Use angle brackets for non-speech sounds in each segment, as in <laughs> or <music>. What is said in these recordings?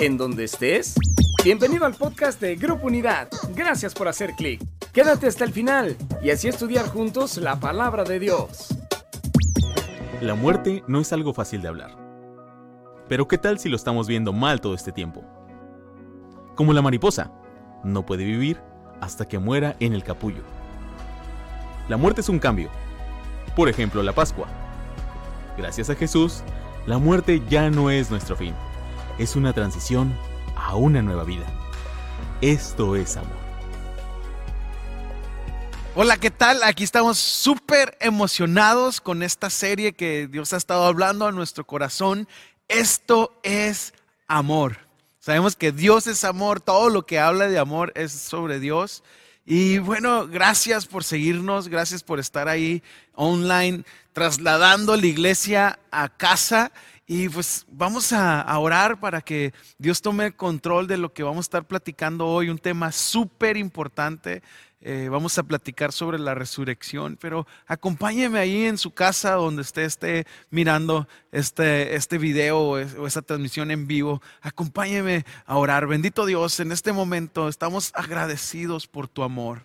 en donde estés. Bienvenido al podcast de Grupo Unidad. Gracias por hacer clic. Quédate hasta el final y así estudiar juntos la palabra de Dios. La muerte no es algo fácil de hablar. Pero ¿qué tal si lo estamos viendo mal todo este tiempo? Como la mariposa, no puede vivir hasta que muera en el capullo. La muerte es un cambio. Por ejemplo, la Pascua. Gracias a Jesús, la muerte ya no es nuestro fin. Es una transición a una nueva vida. Esto es amor. Hola, ¿qué tal? Aquí estamos súper emocionados con esta serie que Dios ha estado hablando a nuestro corazón. Esto es amor. Sabemos que Dios es amor, todo lo que habla de amor es sobre Dios. Y bueno, gracias por seguirnos, gracias por estar ahí online, trasladando la iglesia a casa. Y pues vamos a, orar para que Dios tome control de lo que vamos a estar platicando hoy, un tema súper importante. Eh, vamos a platicar sobre la resurrección, pero acompáñeme ahí en su casa donde usted esté mirando este, este video o, o esta transmisión en vivo. Acompáñeme a orar. Bendito Dios, en este momento estamos agradecidos por tu amor,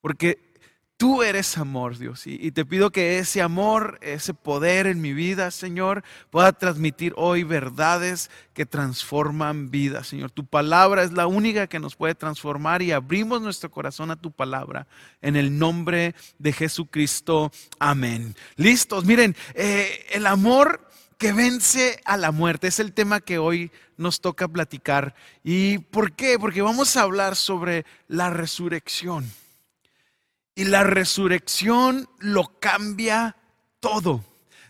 porque Tú eres amor, Dios, y, te pido que ese amor, ese poder en mi vida, Señor, pueda transmitir hoy verdades que transforman vidas, Señor. Tu palabra es la única que nos puede transformar y abrimos nuestro corazón a tu palabra en el nombre de Jesucristo. Amén. Listos, miren, eh, el amor que vence a la muerte es el tema que hoy nos toca platicar. ¿Y por qué? Porque vamos a hablar sobre la resurrección. Y la resurrección lo cambia todo.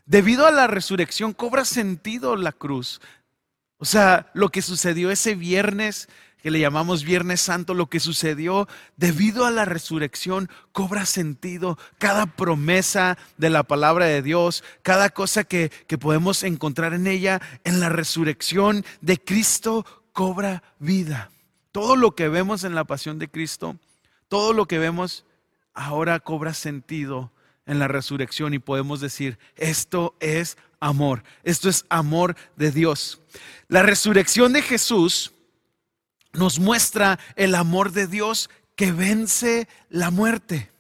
Debido a la resurrección cobra sentido la cruz. O sea, lo que sucedió ese viernes, que le llamamos Viernes Santo, lo que sucedió debido a la resurrección cobra sentido. Cada promesa de la palabra de Dios, cada cosa que, que podemos encontrar en ella, en la resurrección de Cristo, cobra vida. Todo lo que vemos en la pasión de Cristo, todo lo que vemos ahora cobra sentido en la resurrección y podemos decir, esto es amor, esto es amor de Dios. La resurrección de Jesús nos muestra el amor de Dios que vence la muerte.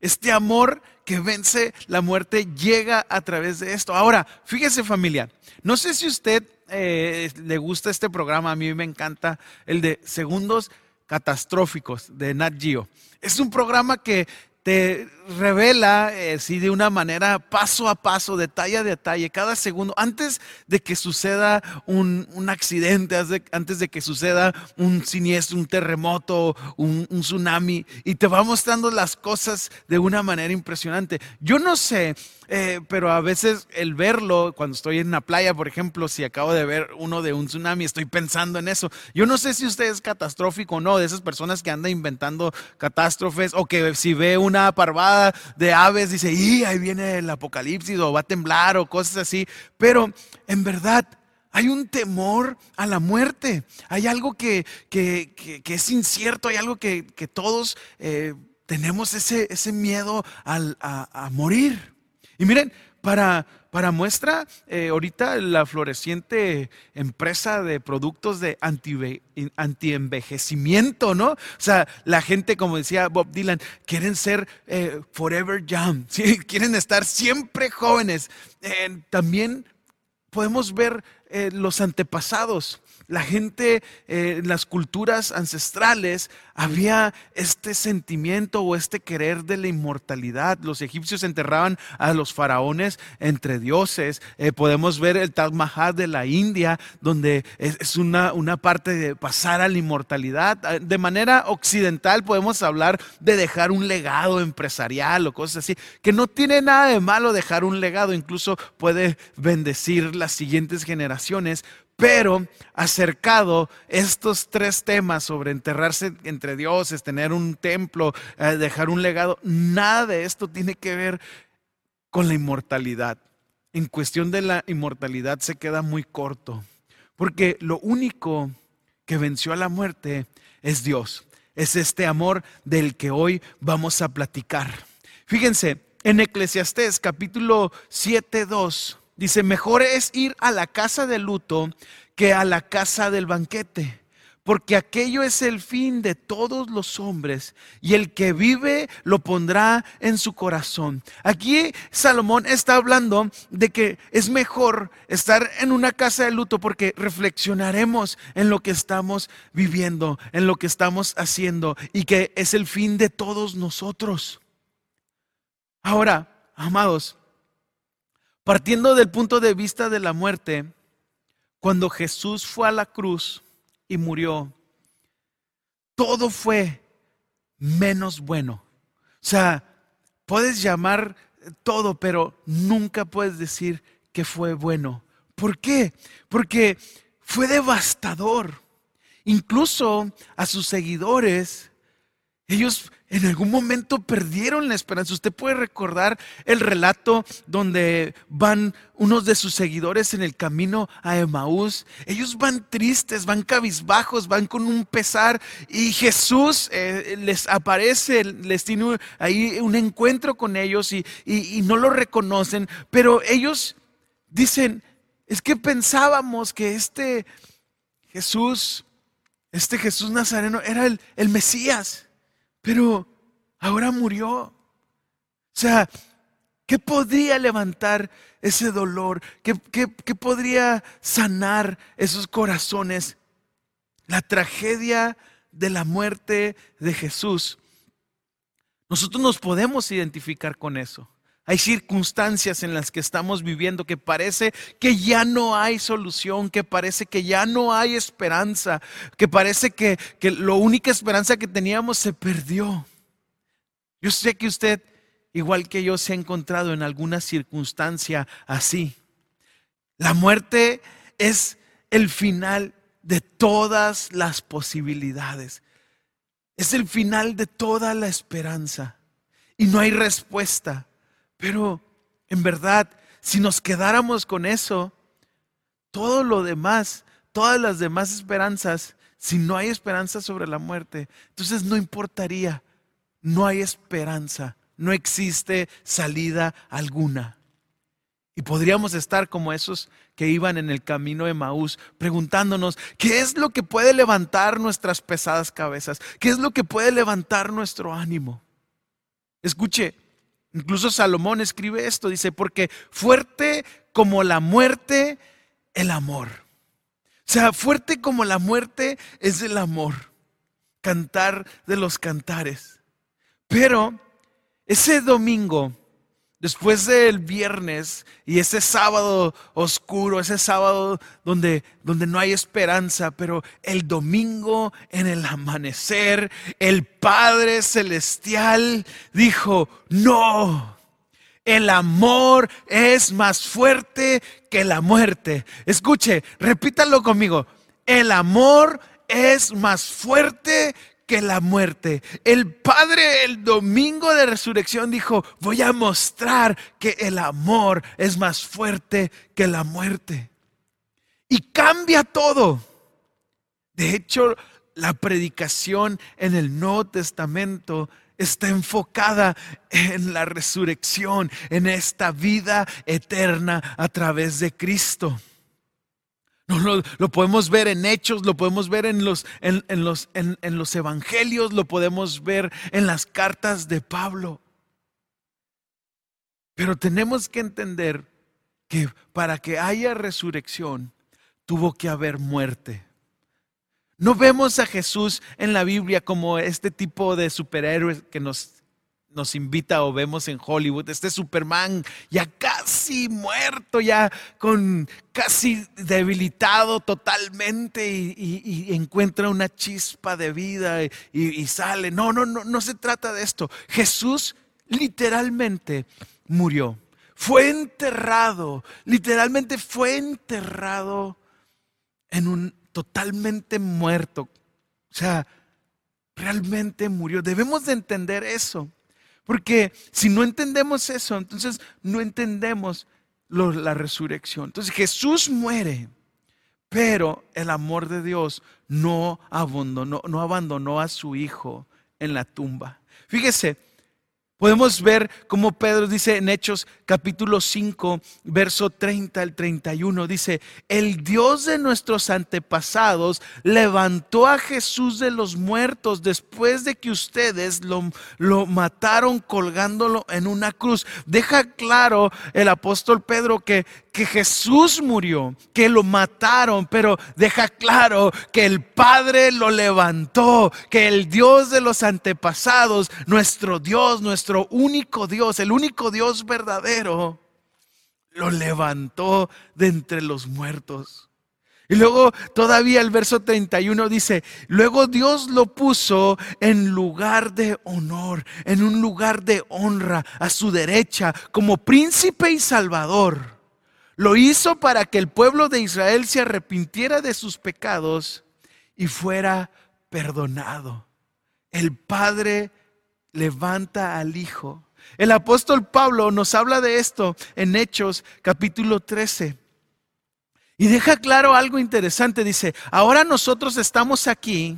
Este amor que vence la muerte llega a través de esto. Ahora, fíjese familia, no sé si usted eh, le gusta este programa, a mí me encanta el de segundos catastróficos de Nat Geo. Es un programa que te revela, eh, sí, de una manera paso a paso, detalle a detalle, cada segundo, antes de que suceda un, accidente, antes de que suceda un siniestro, un terremoto, un, un, tsunami, y te va mostrando las cosas de una manera impresionante. Yo no sé eh, pero a veces el verlo, cuando estoy en la playa, por ejemplo, si acabo de ver uno de un tsunami, estoy pensando en eso. Yo no sé si usted es catastrófico o no, de esas personas que andan inventando catástrofes, o que si ve una parvada de aves, dice, y ahí viene el apocalipsis, o va a temblar, o cosas así. Pero en verdad, hay un temor a la muerte. Hay algo que, es incierto, hay algo que, todos eh, tenemos ese, ese miedo a, morir. Y miren, para, para muestra, eh, ahorita la floreciente empresa de productos de anti-envejecimiento, ¿no? O sea, la gente, como decía Bob Dylan, quieren ser eh, forever young, <laughs> quieren estar siempre jóvenes. Eh, también podemos ver los antepasados la gente, en eh, las culturas ancestrales, había este sentimiento o este querer de la inmortalidad. Los egipcios enterraban a los faraones entre dioses. Eh, podemos ver el Taj Mahal de la India, donde es, una, una parte de pasar a la inmortalidad. Ah, de manera occidental podemos hablar de dejar un legado empresarial o cosas así, que no tiene nada de malo dejar un legado, incluso puede bendecir las siguientes generaciones, pero acercado estos tres temas sobre enterrarse entre dioses, tener un templo, eh, dejar un legado, nada de esto tiene que ver con la inmortalidad. En cuestión de la inmortalidad se queda muy corto, porque lo único que venció a la muerte es Dios. Es este amor del que hoy vamos a platicar. Fíjense, en Eclesiastés capítulo 7, 2 Dice, mejor es ir a la casa de luto que a la casa del banquete porque aquello es el fin de todos los hombres, y el que vive lo pondrá en su corazón. Aquí Salomón está hablando de que es mejor estar en una casa de luto porque reflexionaremos en lo que estamos viviendo, en lo que estamos haciendo, y que es el fin de todos nosotros. Ahora, amados, partiendo del punto de vista de la muerte, cuando Jesús fue a la cruz, y murió, todo fue menos bueno. O sea, puedes llamar todo, pero nunca puedes decir que fue bueno. ¿Por qué? Porque fue devastador. Incluso a sus seguidores ellos en algún momento perdieron la esperanza. Usted puede recordar el relato donde van unos de sus seguidores en el camino a Emaús. Ellos van tristes, van cabizbajos, van con un pesar y Jesús eh, les aparece, les tiene ahí un encuentro con ellos y, y no lo reconocen, pero ellos dicen, es que pensábamos que este Jesús, este Jesús Nazareno era el, el Mesías pero ahora murió. O sea, ¿qué podría levantar ese dolor? ¿Qué, podría sanar esos corazones? La tragedia de la muerte de Jesús. Nosotros nos podemos identificar con eso. Hay circunstancias en las que estamos viviendo que parece que ya no hay solución, que parece que ya no hay esperanza, que parece que, que la única esperanza que teníamos se perdió. Yo sé que usted, igual que yo, se ha encontrado en alguna circunstancia así. La muerte es el final de todas las posibilidades. Es el final de toda la esperanza. Y no hay respuesta. Pero en verdad, si nos quedáramos con eso, todo lo demás, todas las demás esperanzas, si no hay esperanza sobre la muerte, entonces no importaría, no hay esperanza, no existe salida alguna. Y podríamos estar como esos que iban en el camino de Maús, preguntándonos, ¿qué es lo que puede levantar nuestras pesadas cabezas? ¿Qué es lo que puede levantar nuestro ánimo? Escuche, Incluso Salomón escribe esto, dice, porque fuerte como la muerte, el amor. O sea, fuerte como la muerte es el amor. Cantar de los cantares. Pero ese domingo Después del viernes y ese sábado oscuro, ese sábado donde, donde no hay esperanza, pero el domingo en el amanecer, el Padre Celestial dijo, no, el amor es más fuerte que la muerte. Escuche, repítalo conmigo, el amor es más fuerte que la muerte. El Padre el domingo de resurrección dijo, voy a mostrar que el amor es más fuerte que la muerte. Y cambia todo. De hecho, la predicación en el Nuevo Testamento está enfocada en la resurrección, en esta vida eterna a través de Cristo. Lo, podemos ver en hechos, lo podemos ver en los, en, los, en, en los evangelios, lo podemos ver en las cartas de Pablo. Pero tenemos que entender que para que haya resurrección tuvo que haber muerte. No vemos a Jesús en la Biblia como este tipo de superhéroe que nos nos invita o vemos en Hollywood, este Superman ya casi muerto, ya con casi debilitado totalmente y, encuentra una chispa de vida y, y, sale. No, no, no, no se trata de esto. Jesús literalmente murió. Fue enterrado, literalmente fue enterrado en un totalmente muerto. O sea, realmente murió. Debemos de entender eso. Porque si no entendemos eso, entonces no entendemos la resurrección. Entonces Jesús muere, pero el amor de Dios no abandonó, no abandonó a su Hijo en la tumba. Fíjese, Podemos ver como Pedro dice en Hechos capítulo 5, verso 30 al 31, dice, el Dios de nuestros antepasados levantó a Jesús de los muertos después de que ustedes lo, lo mataron colgándolo en una cruz. Deja claro el apóstol Pedro que, que Jesús murió, que lo mataron, pero deja claro que el Padre lo levantó, que el Dios de los antepasados, nuestro Dios, nuestro único Dios, el único Dios verdadero, lo levantó de entre los muertos. Y luego todavía el verso 31 dice, luego Dios lo puso en lugar de honor, en un lugar de honra, a su derecha, como príncipe y salvador lo hizo para que el pueblo de Israel se arrepintiera de sus pecados y fuera perdonado. El Padre levanta al Hijo. El apóstol Pablo nos habla de esto en Hechos capítulo 13. Y deja claro algo interesante. Dice, ahora nosotros estamos aquí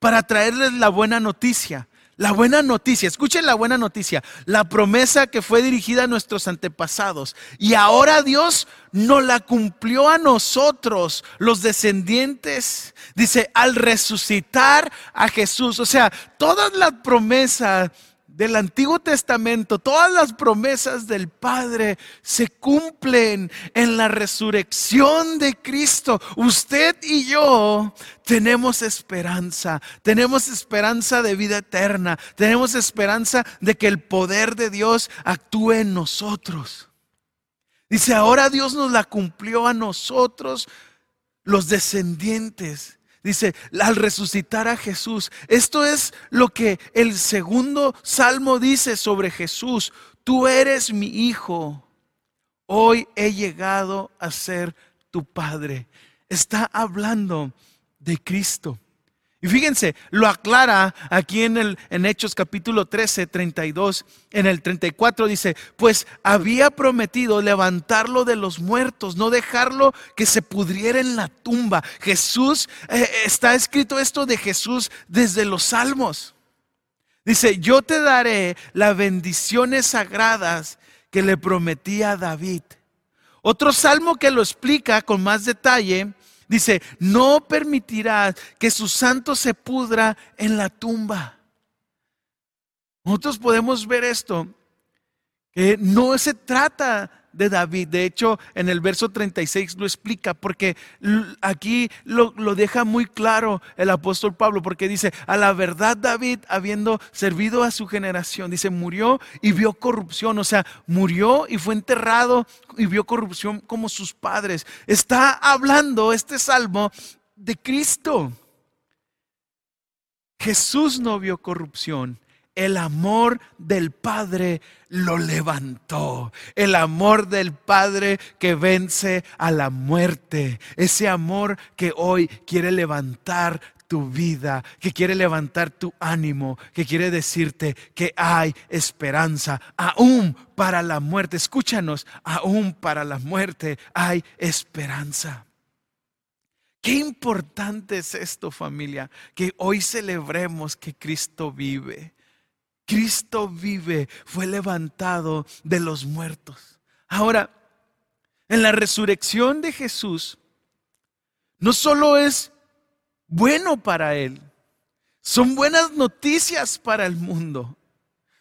para traerles la buena noticia. La buena noticia, escuchen la buena noticia, la promesa que fue dirigida a nuestros antepasados y ahora Dios no la cumplió a nosotros, los descendientes, dice, al resucitar a Jesús. O sea, todas las promesas del Antiguo Testamento, todas las promesas del Padre se cumplen en la resurrección de Cristo. Usted y yo tenemos esperanza, tenemos esperanza de vida eterna, tenemos esperanza de que el poder de Dios actúe en nosotros. Dice, ahora Dios nos la cumplió a nosotros, los descendientes Dice, al resucitar a Jesús. Esto es lo que el segundo salmo dice sobre Jesús. Tú eres mi hijo. Hoy he llegado a ser tu padre. Está hablando de Cristo. Y fíjense, lo aclara aquí en, el, en Hechos capítulo 13, 32, en el 34 dice, pues había prometido levantarlo de los muertos, no dejarlo que se pudriera en la tumba. Jesús, eh, está escrito esto de Jesús desde los salmos. Dice, yo te daré las bendiciones sagradas que le prometí a David. Otro salmo que lo explica con más detalle Dice, no permitirás que su santo se pudra en la tumba. Nosotros podemos ver esto, que no se trata de David. De hecho, en el verso 36 lo explica, porque aquí lo, deja muy claro el apóstol Pablo, porque dice, a la verdad David, habiendo servido a su generación, dice, murió y vio corrupción, o sea, murió y fue enterrado y vio corrupción como sus padres. Está hablando este salmo de Cristo. Jesús no vio corrupción el amor del Padre lo levantó. El amor del Padre que vence a la muerte. Ese amor que hoy quiere levantar tu vida, que quiere levantar tu ánimo, que quiere decirte que hay esperanza, aún para la muerte. Escúchanos, aún para la muerte hay esperanza. Qué importante es esto familia, que hoy celebremos que Cristo vive Cristo vive, fue levantado de los muertos. Ahora, en la resurrección de Jesús, no solo es bueno para Él, son buenas noticias para el mundo.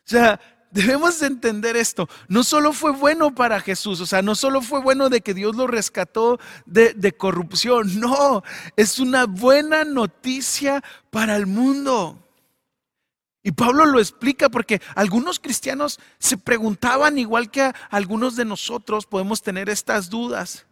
O sea, debemos entender esto. No solo fue bueno para Jesús, o sea, no solo fue bueno de que Dios lo rescató de, de corrupción, no, es una buena noticia para el mundo. Y Pablo lo explica porque algunos cristianos se preguntaban, igual que algunos de nosotros podemos tener estas dudas.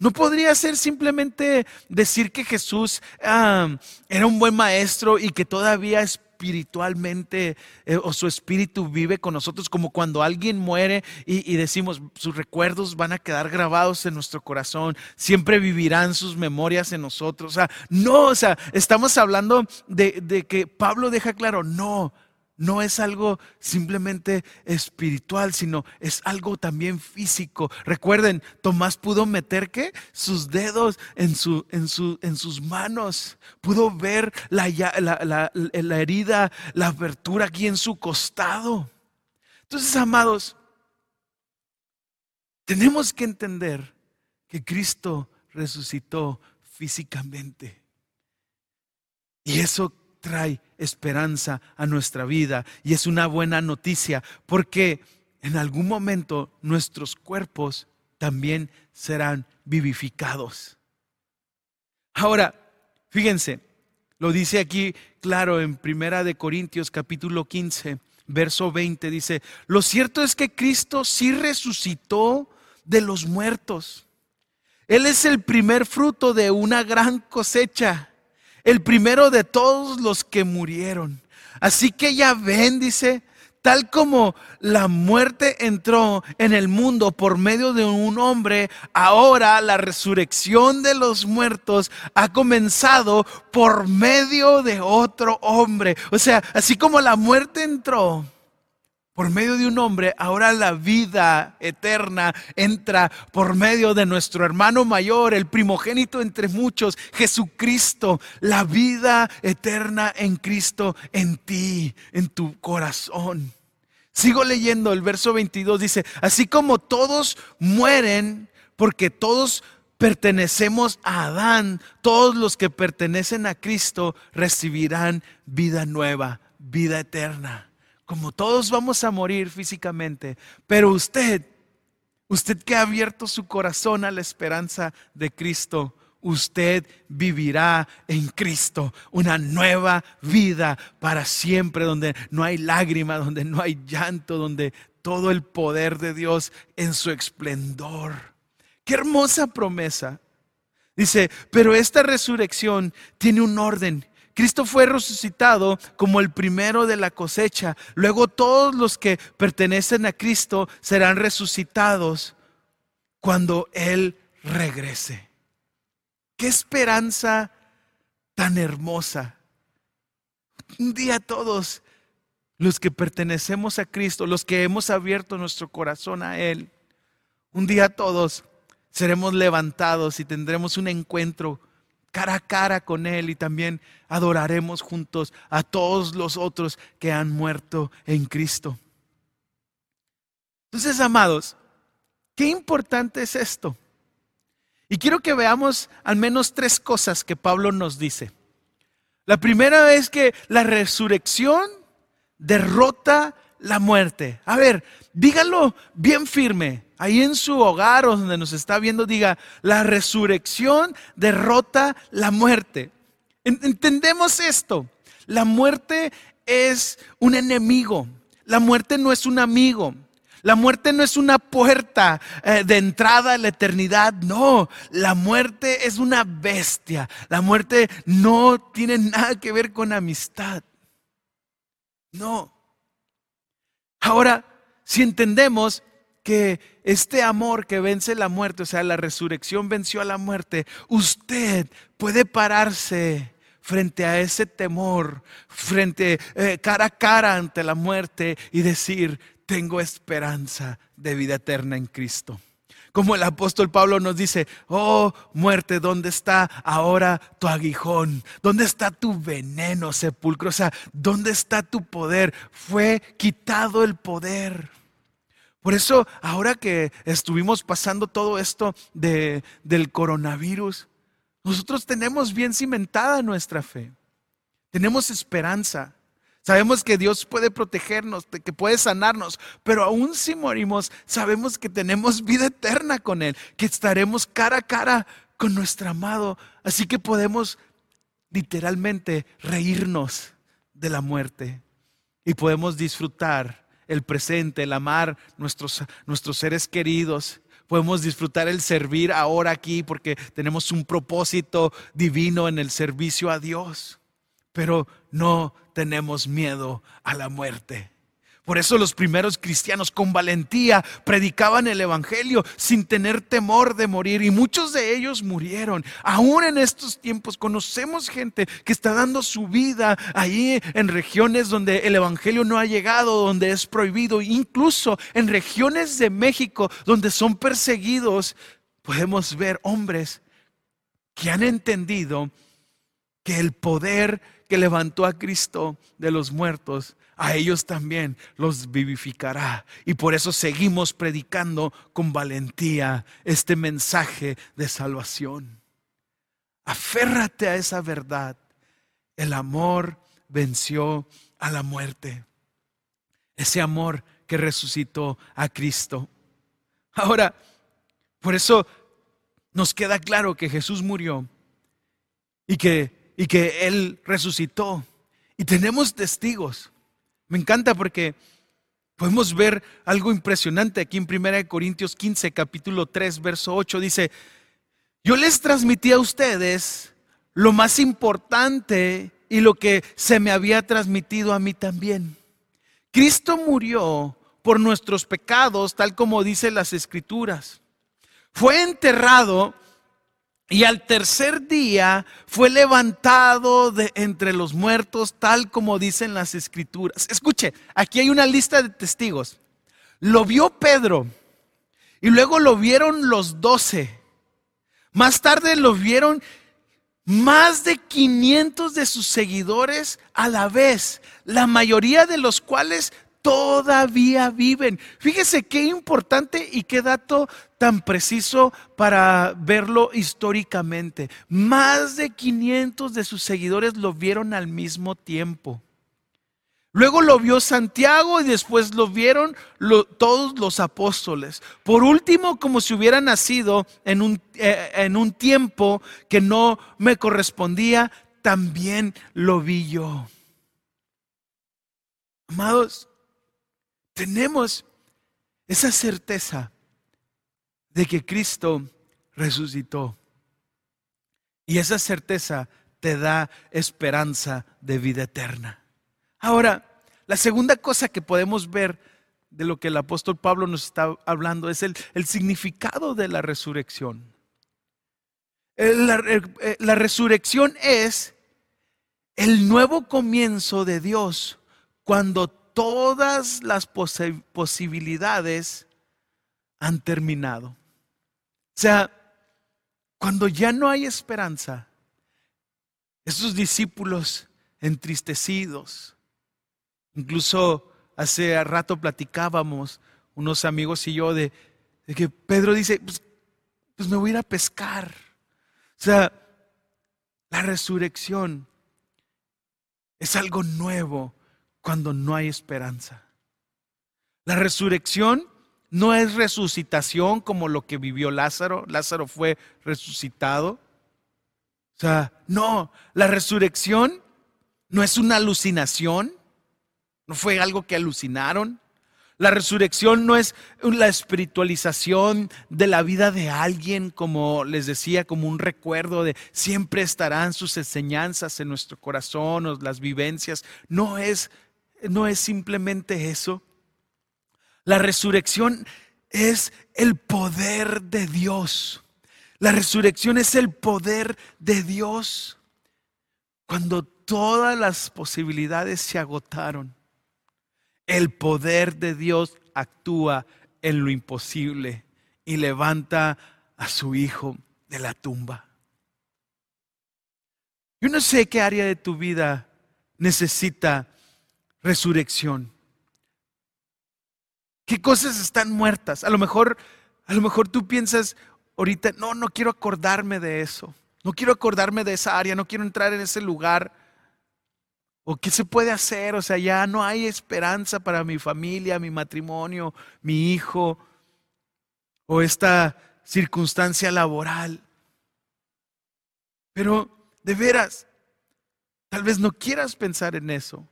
¿No podría ser simplemente decir que Jesús ah, era un buen maestro y que todavía espiritualmente eh, o su espíritu vive con nosotros como cuando alguien muere y, decimos sus recuerdos van a quedar grabados en nuestro corazón, siempre vivirán sus memorias en nosotros. O sea, no, o sea, estamos hablando de, de que Pablo deja claro, no, no es algo simplemente espiritual, sino es algo también físico. Recuerden, Tomás pudo meter ¿qué? sus dedos en, su, en, su, en sus manos, pudo ver la, la, la, herida, la abertura aquí en su costado. Entonces, amados, tenemos que entender que Cristo resucitó físicamente. Y eso trae esperanza a nuestra vida y es una buena noticia porque en algún momento nuestros cuerpos también serán vivificados. Ahora, fíjense, lo dice aquí claro en Primera de Corintios capítulo 15, verso 20 dice, "Lo cierto es que Cristo sí resucitó de los muertos. Él es el primer fruto de una gran cosecha, el primero de todos los que murieron. Así que ya ven, dice, tal como la muerte entró en el mundo por medio de un hombre, ahora la resurrección de los muertos ha comenzado por medio de otro hombre. O sea, así como la muerte entró por medio de un hombre, ahora la vida eterna entra por medio de nuestro hermano mayor, el primogénito entre muchos, Jesucristo, la vida eterna en Cristo, en ti, en tu corazón. Sigo leyendo el verso 22, dice, así como todos mueren, porque todos pertenecemos a Adán, todos los que pertenecen a Cristo recibirán vida nueva, vida eterna como todos vamos a morir físicamente, pero usted, usted que ha abierto su corazón a la esperanza de Cristo, usted vivirá en Cristo una nueva vida para siempre, donde no hay lágrima, donde no hay llanto, donde todo el poder de Dios en su esplendor. Qué hermosa promesa. Dice, pero esta resurrección tiene un orden Cristo fue resucitado como el primero de la cosecha. Luego todos los que pertenecen a Cristo serán resucitados cuando Él regrese. Qué esperanza tan hermosa. Un día todos los que pertenecemos a Cristo, los que hemos abierto nuestro corazón a Él, un día todos seremos levantados y tendremos un encuentro cara a cara con Él y también adoraremos juntos a todos los otros que han muerto en Cristo. Entonces, amados, qué importante es esto. Y quiero que veamos al menos tres cosas que Pablo nos dice. La primera es que la resurrección derrota la muerte. A ver, dígalo bien firme ahí en su hogar o donde nos está viendo, diga, la resurrección derrota la muerte. Entendemos esto. La muerte es un enemigo. La muerte no es un amigo. La muerte no es una puerta eh, de entrada a la eternidad, no. La muerte es una bestia. La muerte no tiene nada que ver con amistad. No. Ahora, si entendemos que este amor que vence la muerte, o sea, la resurrección venció a la muerte, usted puede pararse frente a ese temor, frente eh, cara a cara ante la muerte y decir, tengo esperanza de vida eterna en Cristo. Como el apóstol Pablo nos dice, oh muerte, ¿dónde está ahora tu aguijón? ¿Dónde está tu veneno, sepulcro? O sea, ¿dónde está tu poder? Fue quitado el poder. Por eso, ahora que estuvimos pasando todo esto de, del coronavirus, nosotros tenemos bien cimentada nuestra fe. Tenemos esperanza. Sabemos que Dios puede protegernos, que puede sanarnos, pero aún si morimos, sabemos que tenemos vida eterna con Él, que estaremos cara a cara con nuestro amado. Así que podemos literalmente reírnos de la muerte y podemos disfrutar el presente, el amar nuestros, nuestros seres queridos. Podemos disfrutar el servir ahora aquí porque tenemos un propósito divino en el servicio a Dios. Pero no tenemos miedo a la muerte. Por eso los primeros cristianos con valentía predicaban el Evangelio sin tener temor de morir y muchos de ellos murieron. Aún en estos tiempos conocemos gente que está dando su vida ahí en regiones donde el Evangelio no ha llegado, donde es prohibido, incluso en regiones de México donde son perseguidos. Podemos ver hombres que han entendido que el poder que levantó a Cristo de los muertos, a ellos también los vivificará. Y por eso seguimos predicando con valentía este mensaje de salvación. Aférrate a esa verdad. El amor venció a la muerte. Ese amor que resucitó a Cristo. Ahora, por eso nos queda claro que Jesús murió y que, y que Él resucitó. Y tenemos testigos. Me encanta porque podemos ver algo impresionante aquí en 1 Corintios 15, capítulo 3, verso 8. Dice, yo les transmití a ustedes lo más importante y lo que se me había transmitido a mí también. Cristo murió por nuestros pecados, tal como dicen las escrituras. Fue enterrado y al tercer día fue levantado de entre los muertos, tal como dicen las escrituras. Escuche, aquí hay una lista de testigos. Lo vio Pedro y luego lo vieron los doce. Más tarde lo vieron más de 500 de sus seguidores a la vez, la mayoría de los cuales todavía viven. Fíjese qué importante y qué dato tan preciso para verlo históricamente. Más de 500 de sus seguidores lo vieron al mismo tiempo. Luego lo vio Santiago y después lo vieron todos los apóstoles. Por último, como si hubiera nacido en un, eh, en un tiempo que no me correspondía, también lo vi yo. Amados, tenemos esa certeza de que Cristo resucitó. Y esa certeza te da esperanza de vida eterna. Ahora, la segunda cosa que podemos ver de lo que el apóstol Pablo nos está hablando es el, significado de la resurrección. La, eh, la resurrección es el nuevo comienzo de Dios cuando todas las posibilidades han terminado. O sea, cuando ya no hay esperanza, esos discípulos entristecidos, Incluso hace rato platicábamos unos amigos y yo de, que Pedro dice, pues, pues, me voy a ir a pescar. O sea, la resurrección es algo nuevo cuando no hay esperanza. La resurrección no es resucitación como lo que vivió Lázaro. Lázaro fue resucitado. O sea, no, la resurrección no es una alucinación. ¿No fue algo que alucinaron? La resurrección no es la espiritualización de la vida de alguien, como les decía, como un recuerdo de siempre estarán sus enseñanzas en nuestro corazón o las vivencias. No es, no es simplemente eso. La resurrección es el poder de Dios. La resurrección es el poder de Dios. Cuando todas las posibilidades se agotaron, el poder de Dios actúa en lo imposible y levanta a su hijo de la tumba. Yo no sé qué área de tu vida necesita resurrección. ¿Qué cosas están muertas? A lo mejor, a lo mejor tú piensas ahorita, no, no quiero acordarme de eso. No quiero acordarme de esa área, no quiero entrar en ese lugar. ¿O qué se puede hacer? O sea, ya no hay esperanza para mi familia, mi matrimonio, mi hijo, o esta circunstancia laboral. Pero, de veras, tal vez no quieras pensar en eso.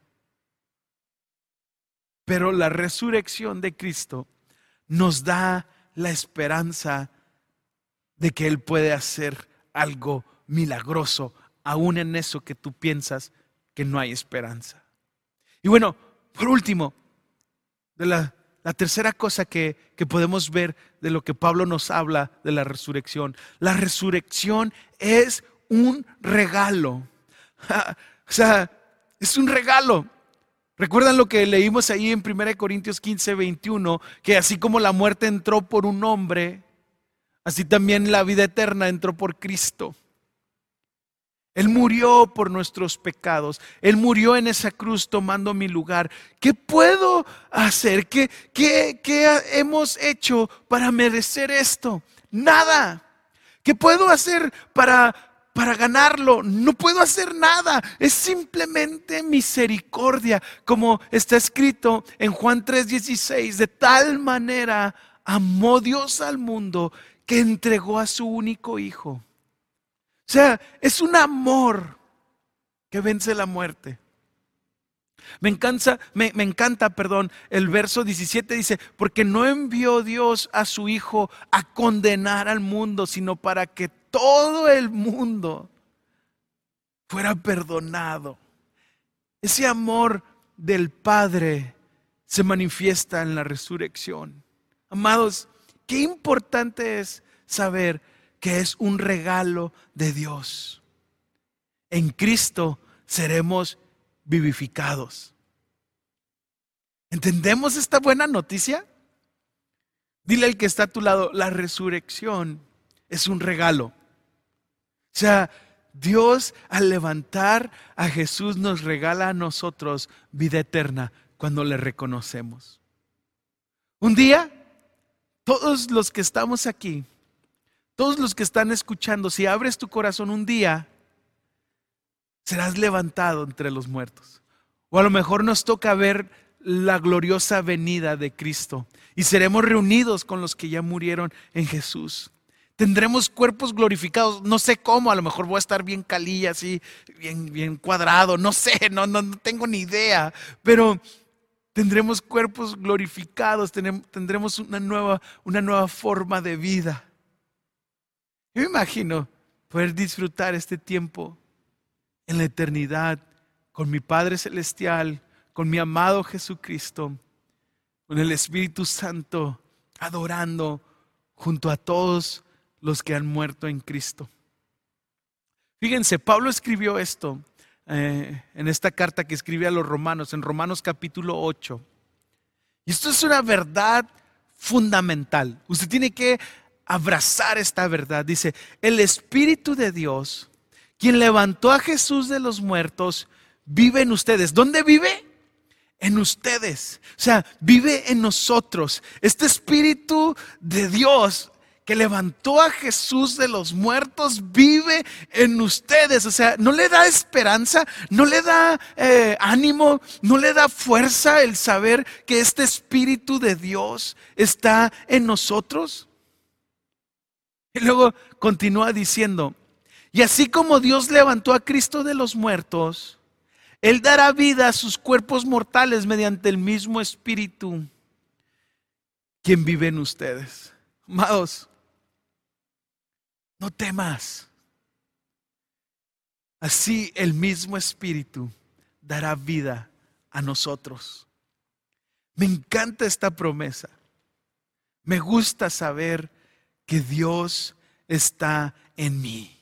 Pero la resurrección de Cristo nos da la esperanza de que Él puede hacer algo milagroso, aún en eso que tú piensas que no hay esperanza. Y bueno, por último, de la, tercera cosa que, que podemos ver de lo que Pablo nos habla de la resurrección, la resurrección es un regalo. <laughs> O sea, es un regalo. ¿Recuerdan lo que leímos ahí en 1 Corintios 15, 21? Que así como la muerte entró por un hombre, así también la vida eterna entró por Cristo. Él murió por nuestros pecados. Él murió en esa cruz tomando mi lugar. ¿Qué puedo hacer? ¿Qué, qué, qué hemos hecho para merecer esto? Nada. ¿Qué puedo hacer para, para ganarlo? No puedo hacer nada. Es simplemente misericordia, como está escrito en Juan 3:16. De tal manera amó Dios al mundo que entregó a su único hijo o sea, es un amor que vence la muerte. Me encanta, me, encanta, perdón, el verso 17 dice, porque no envió Dios a su Hijo a condenar al mundo, sino para que todo el mundo fuera perdonado. Ese amor del Padre se manifiesta en la resurrección. Amados, qué importante es saber que es un regalo de Dios. En Cristo seremos vivificados. ¿Entendemos esta buena noticia? Dile al que está a tu lado, la resurrección es un regalo. Sea, Dios al levantar a Jesús nos regala a nosotros vida eterna cuando le reconocemos. Un día, todos los que estamos aquí, todos los que están escuchando, si abres tu corazón un día, serás levantado entre los muertos. O a lo mejor nos toca ver la gloriosa venida de Cristo y seremos reunidos con los que ya murieron en Jesús. Tendremos cuerpos glorificados, no sé cómo, a lo mejor voy a estar bien calilla, así, bien, bien cuadrado, no sé, no, no, no tengo ni idea, pero tendremos cuerpos glorificados, tendremos una nueva, una nueva forma de vida. Yo me imagino poder disfrutar este tiempo en la eternidad con mi Padre Celestial, con mi amado Jesucristo, con el Espíritu Santo, adorando junto a todos los que han muerto en Cristo. Fíjense, Pablo escribió esto eh, en esta carta que escribe a los romanos, en Romanos capítulo 8. Y esto es una verdad fundamental. Usted tiene que abrazar esta verdad. Dice, el Espíritu de Dios, quien levantó a Jesús de los muertos, vive en ustedes. ¿Dónde vive? En ustedes. O sea, vive en nosotros. Este Espíritu de Dios que levantó a Jesús de los muertos vive en ustedes. O sea, no le da esperanza, no le da eh, ánimo, no le da fuerza el saber que este Espíritu de Dios está en nosotros. Y luego continúa diciendo, y así como Dios levantó a Cristo de los muertos, Él dará vida a sus cuerpos mortales mediante el mismo Espíritu, quien vive en ustedes. Amados, no temas. Así el mismo Espíritu dará vida a nosotros. Me encanta esta promesa. Me gusta saber que Dios está en mí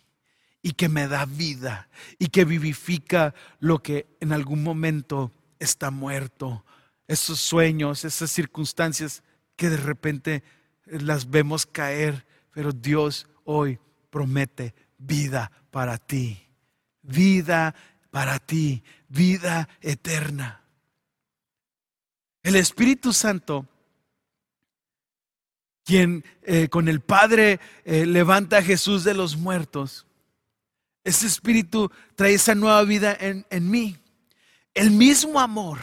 y que me da vida y que vivifica lo que en algún momento está muerto. Esos sueños, esas circunstancias que de repente las vemos caer, pero Dios hoy promete vida para ti, vida para ti, vida eterna. El Espíritu Santo quien eh, con el Padre eh, levanta a Jesús de los muertos. Ese Espíritu trae esa nueva vida en, en mí. El mismo amor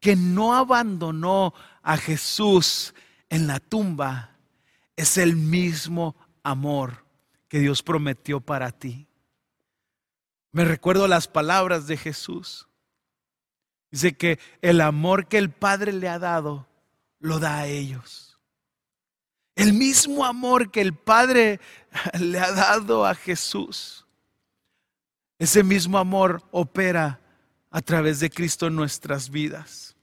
que no abandonó a Jesús en la tumba es el mismo amor que Dios prometió para ti. Me recuerdo las palabras de Jesús. Dice que el amor que el Padre le ha dado, lo da a ellos. El mismo amor que el Padre <laughs> le ha dado a Jesús. Ese mismo amor opera a través de Cristo en nuestras vidas.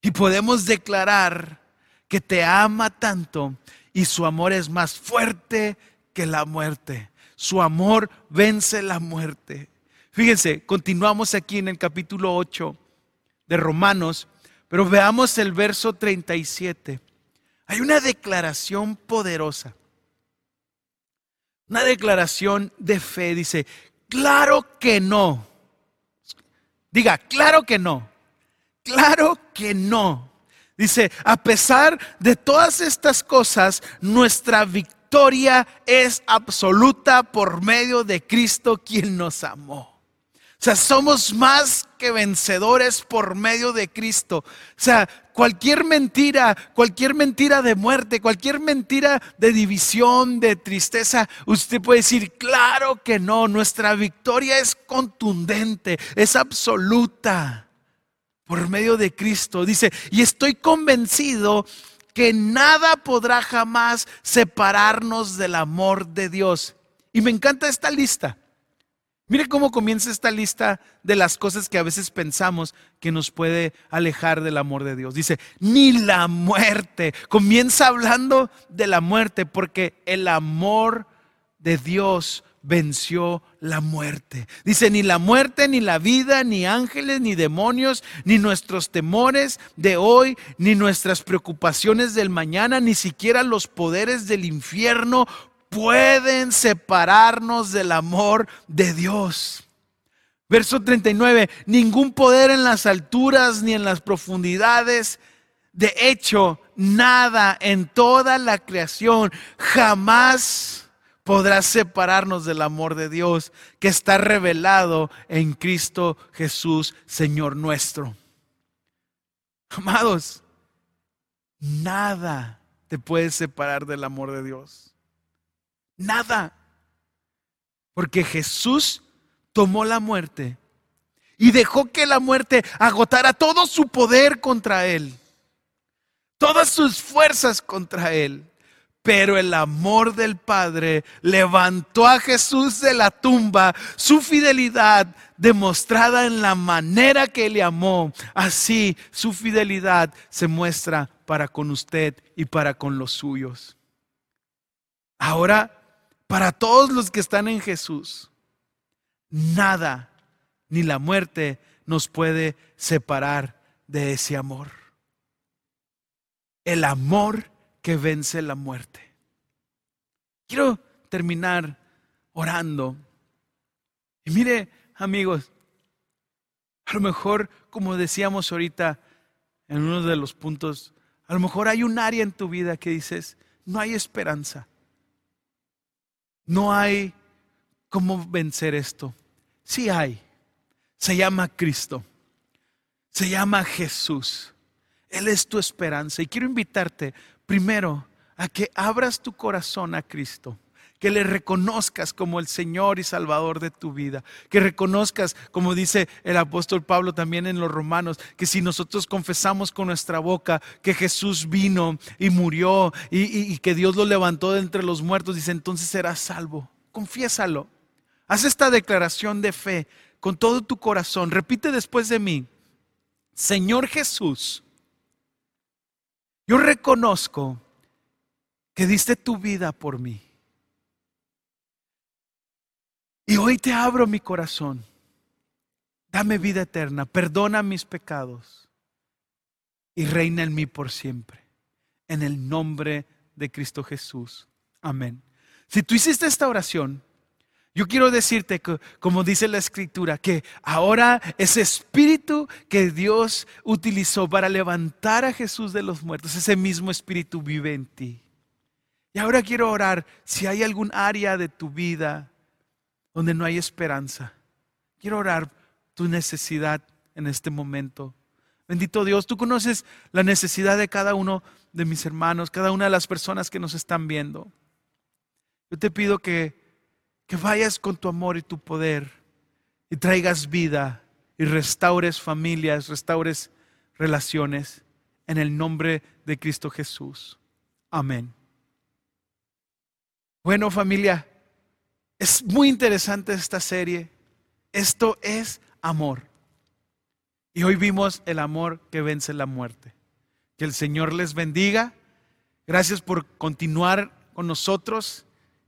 Y podemos declarar que te ama tanto y su amor es más fuerte que la muerte. Su amor vence la muerte. Fíjense, continuamos aquí en el capítulo 8 de Romanos, pero veamos el verso 37. Hay una declaración poderosa. Una declaración de fe. Dice, claro que no. Diga, claro que no. Claro que no. Dice, a pesar de todas estas cosas, nuestra victoria es absoluta por medio de Cristo quien nos amó. O sea, somos más que vencedores por medio de Cristo. O sea, cualquier mentira, cualquier mentira de muerte, cualquier mentira de división, de tristeza, usted puede decir, claro que no, nuestra victoria es contundente, es absoluta por medio de Cristo. Dice, y estoy convencido que nada podrá jamás separarnos del amor de Dios. Y me encanta esta lista. Mire cómo comienza esta lista de las cosas que a veces pensamos que nos puede alejar del amor de Dios. Dice, ni la muerte. Comienza hablando de la muerte porque el amor de Dios venció la muerte. Dice, ni la muerte, ni la vida, ni ángeles, ni demonios, ni nuestros temores de hoy, ni nuestras preocupaciones del mañana, ni siquiera los poderes del infierno pueden separarnos del amor de Dios. Verso 39, ningún poder en las alturas ni en las profundidades. De hecho, nada en toda la creación jamás podrá separarnos del amor de Dios que está revelado en Cristo Jesús, Señor nuestro. Amados, nada te puede separar del amor de Dios. Nada. Porque Jesús tomó la muerte y dejó que la muerte agotara todo su poder contra él, todas sus fuerzas contra él. Pero el amor del Padre levantó a Jesús de la tumba, su fidelidad demostrada en la manera que le amó. Así su fidelidad se muestra para con usted y para con los suyos. Ahora para todos los que están en Jesús, nada ni la muerte nos puede separar de ese amor. El amor que vence la muerte. Quiero terminar orando. Y mire, amigos, a lo mejor, como decíamos ahorita en uno de los puntos, a lo mejor hay un área en tu vida que dices, no hay esperanza. No hay cómo vencer esto. Sí hay. Se llama Cristo. Se llama Jesús. Él es tu esperanza. Y quiero invitarte primero a que abras tu corazón a Cristo que le reconozcas como el Señor y Salvador de tu vida, que reconozcas, como dice el apóstol Pablo también en los Romanos, que si nosotros confesamos con nuestra boca que Jesús vino y murió y, que Dios lo levantó de entre los muertos, dice, entonces serás salvo. Confiésalo. Haz esta declaración de fe con todo tu corazón. Repite después de mí, Señor Jesús, yo reconozco que diste tu vida por mí. Y hoy te abro mi corazón. Dame vida eterna, perdona mis pecados y reina en mí por siempre. En el nombre de Cristo Jesús. Amén. Si tú hiciste esta oración, yo quiero decirte, que, como dice la escritura, que ahora ese espíritu que Dios utilizó para levantar a Jesús de los muertos, ese mismo espíritu vive en ti. Y ahora quiero orar si hay algún área de tu vida donde no hay esperanza. Quiero orar tu necesidad en este momento. Bendito Dios, tú conoces la necesidad de cada uno de mis hermanos, cada una de las personas que nos están viendo. Yo te pido que, que vayas con tu amor y tu poder y traigas vida y restaures familias, restaures relaciones en el nombre de Cristo Jesús. Amén. Bueno familia, es muy interesante esta serie. Esto es amor. Y hoy vimos el amor que vence la muerte. Que el Señor les bendiga. Gracias por continuar con nosotros